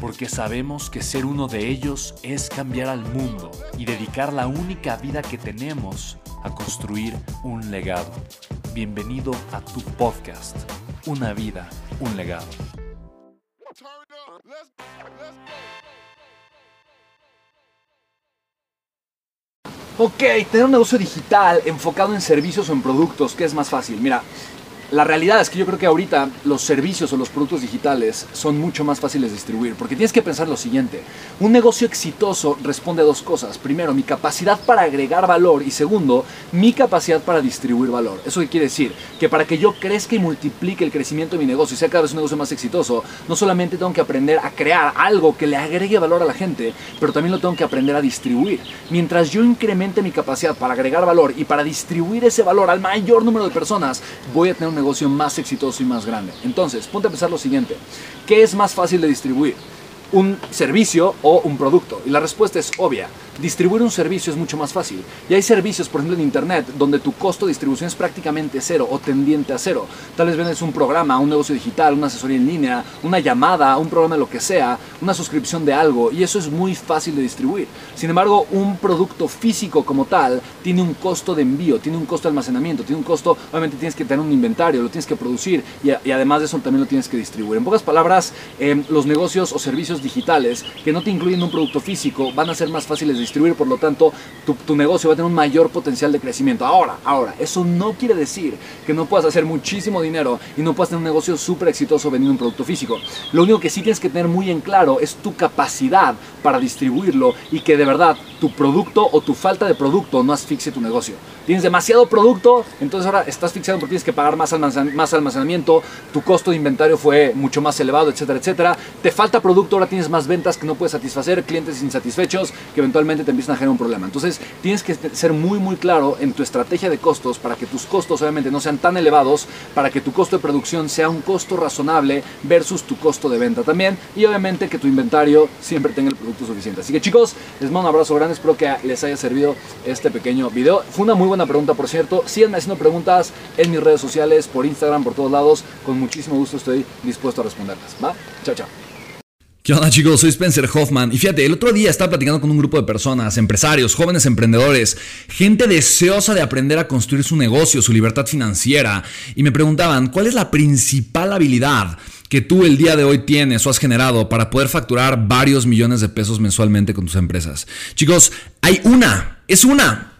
porque sabemos que ser uno de ellos es cambiar al mundo y dedicar la única vida que tenemos a construir un legado. Bienvenido a tu podcast, Una vida, un legado. Ok, tener un negocio digital enfocado en servicios o en productos, ¿qué es más fácil? Mira, la realidad es que yo creo que ahorita los servicios o los productos digitales son mucho más fáciles de distribuir, porque tienes que pensar lo siguiente, un negocio exitoso responde a dos cosas. Primero, mi capacidad para agregar valor y segundo, mi capacidad para distribuir valor. ¿Eso qué quiere decir? Que para que yo crezca y multiplique el crecimiento de mi negocio y sea cada vez un negocio más exitoso, no solamente tengo que aprender a crear algo que le agregue valor a la gente, pero también lo tengo que aprender a distribuir. Mientras yo incremente mi capacidad para agregar valor y para distribuir ese valor al mayor número de personas, voy a tener un negocio más exitoso y más grande. Entonces, ponte a pensar lo siguiente. ¿Qué es más fácil de distribuir? ¿Un servicio o un producto? Y la respuesta es obvia distribuir un servicio es mucho más fácil. Y hay servicios, por ejemplo, en Internet, donde tu costo de distribución es prácticamente cero o tendiente a cero. Tal vez vendes un programa, un negocio digital, una asesoría en línea, una llamada, un programa de lo que sea, una suscripción de algo, y eso es muy fácil de distribuir. Sin embargo, un producto físico como tal tiene un costo de envío, tiene un costo de almacenamiento, tiene un costo, obviamente tienes que tener un inventario, lo tienes que producir y, además de eso también lo tienes que distribuir. En pocas palabras, em, los negocios o servicios digitales que no te incluyen un producto físico van a ser más fáciles de distribuir, por lo tanto tu, negocio va a tener un mayor potencial de crecimiento. Ahora, ahora, eso no quiere decir que no puedas hacer muchísimo dinero y no puedas tener un negocio súper exitoso vendiendo un producto físico. Lo único que sí tienes que tener muy en claro es tu capacidad para distribuirlo y que de verdad tu producto o tu falta de producto no asfixie tu negocio. Tienes demasiado producto, entonces ahora estás fixado porque tienes que pagar más, más almacenamiento, tu costo de inventario fue mucho más elevado, etcétera, etcétera. Te falta producto, ahora tienes más ventas que no puedes satisfacer, clientes insatisfechos que eventualmente te empiezan a generar un problema. Entonces tienes que ser muy, muy claro en tu estrategia de costos para que tus costos obviamente no sean tan elevados, para que tu costo de producción sea un costo razonable versus tu costo de venta también y obviamente que tu inventario siempre tenga el producto suficiente. Así que chicos, les mando un abrazo grande, espero que les haya servido este pequeño video. Fue una muy buena pregunta, por cierto. Síganme haciendo preguntas en mis redes sociales, por Instagram, por todos lados. Con muchísimo gusto estoy dispuesto a responderlas. ¿Va? Chao, chao. ¿Qué onda chicos? Soy Spencer Hoffman y fíjate, el otro día estaba platicando con un grupo de personas, empresarios, jóvenes emprendedores, gente deseosa de aprender a construir su negocio, su libertad financiera y me preguntaban, ¿cuál es la principal habilidad que tú el día de hoy tienes o has generado para poder facturar varios millones de pesos mensualmente con tus empresas? Chicos, hay una, es una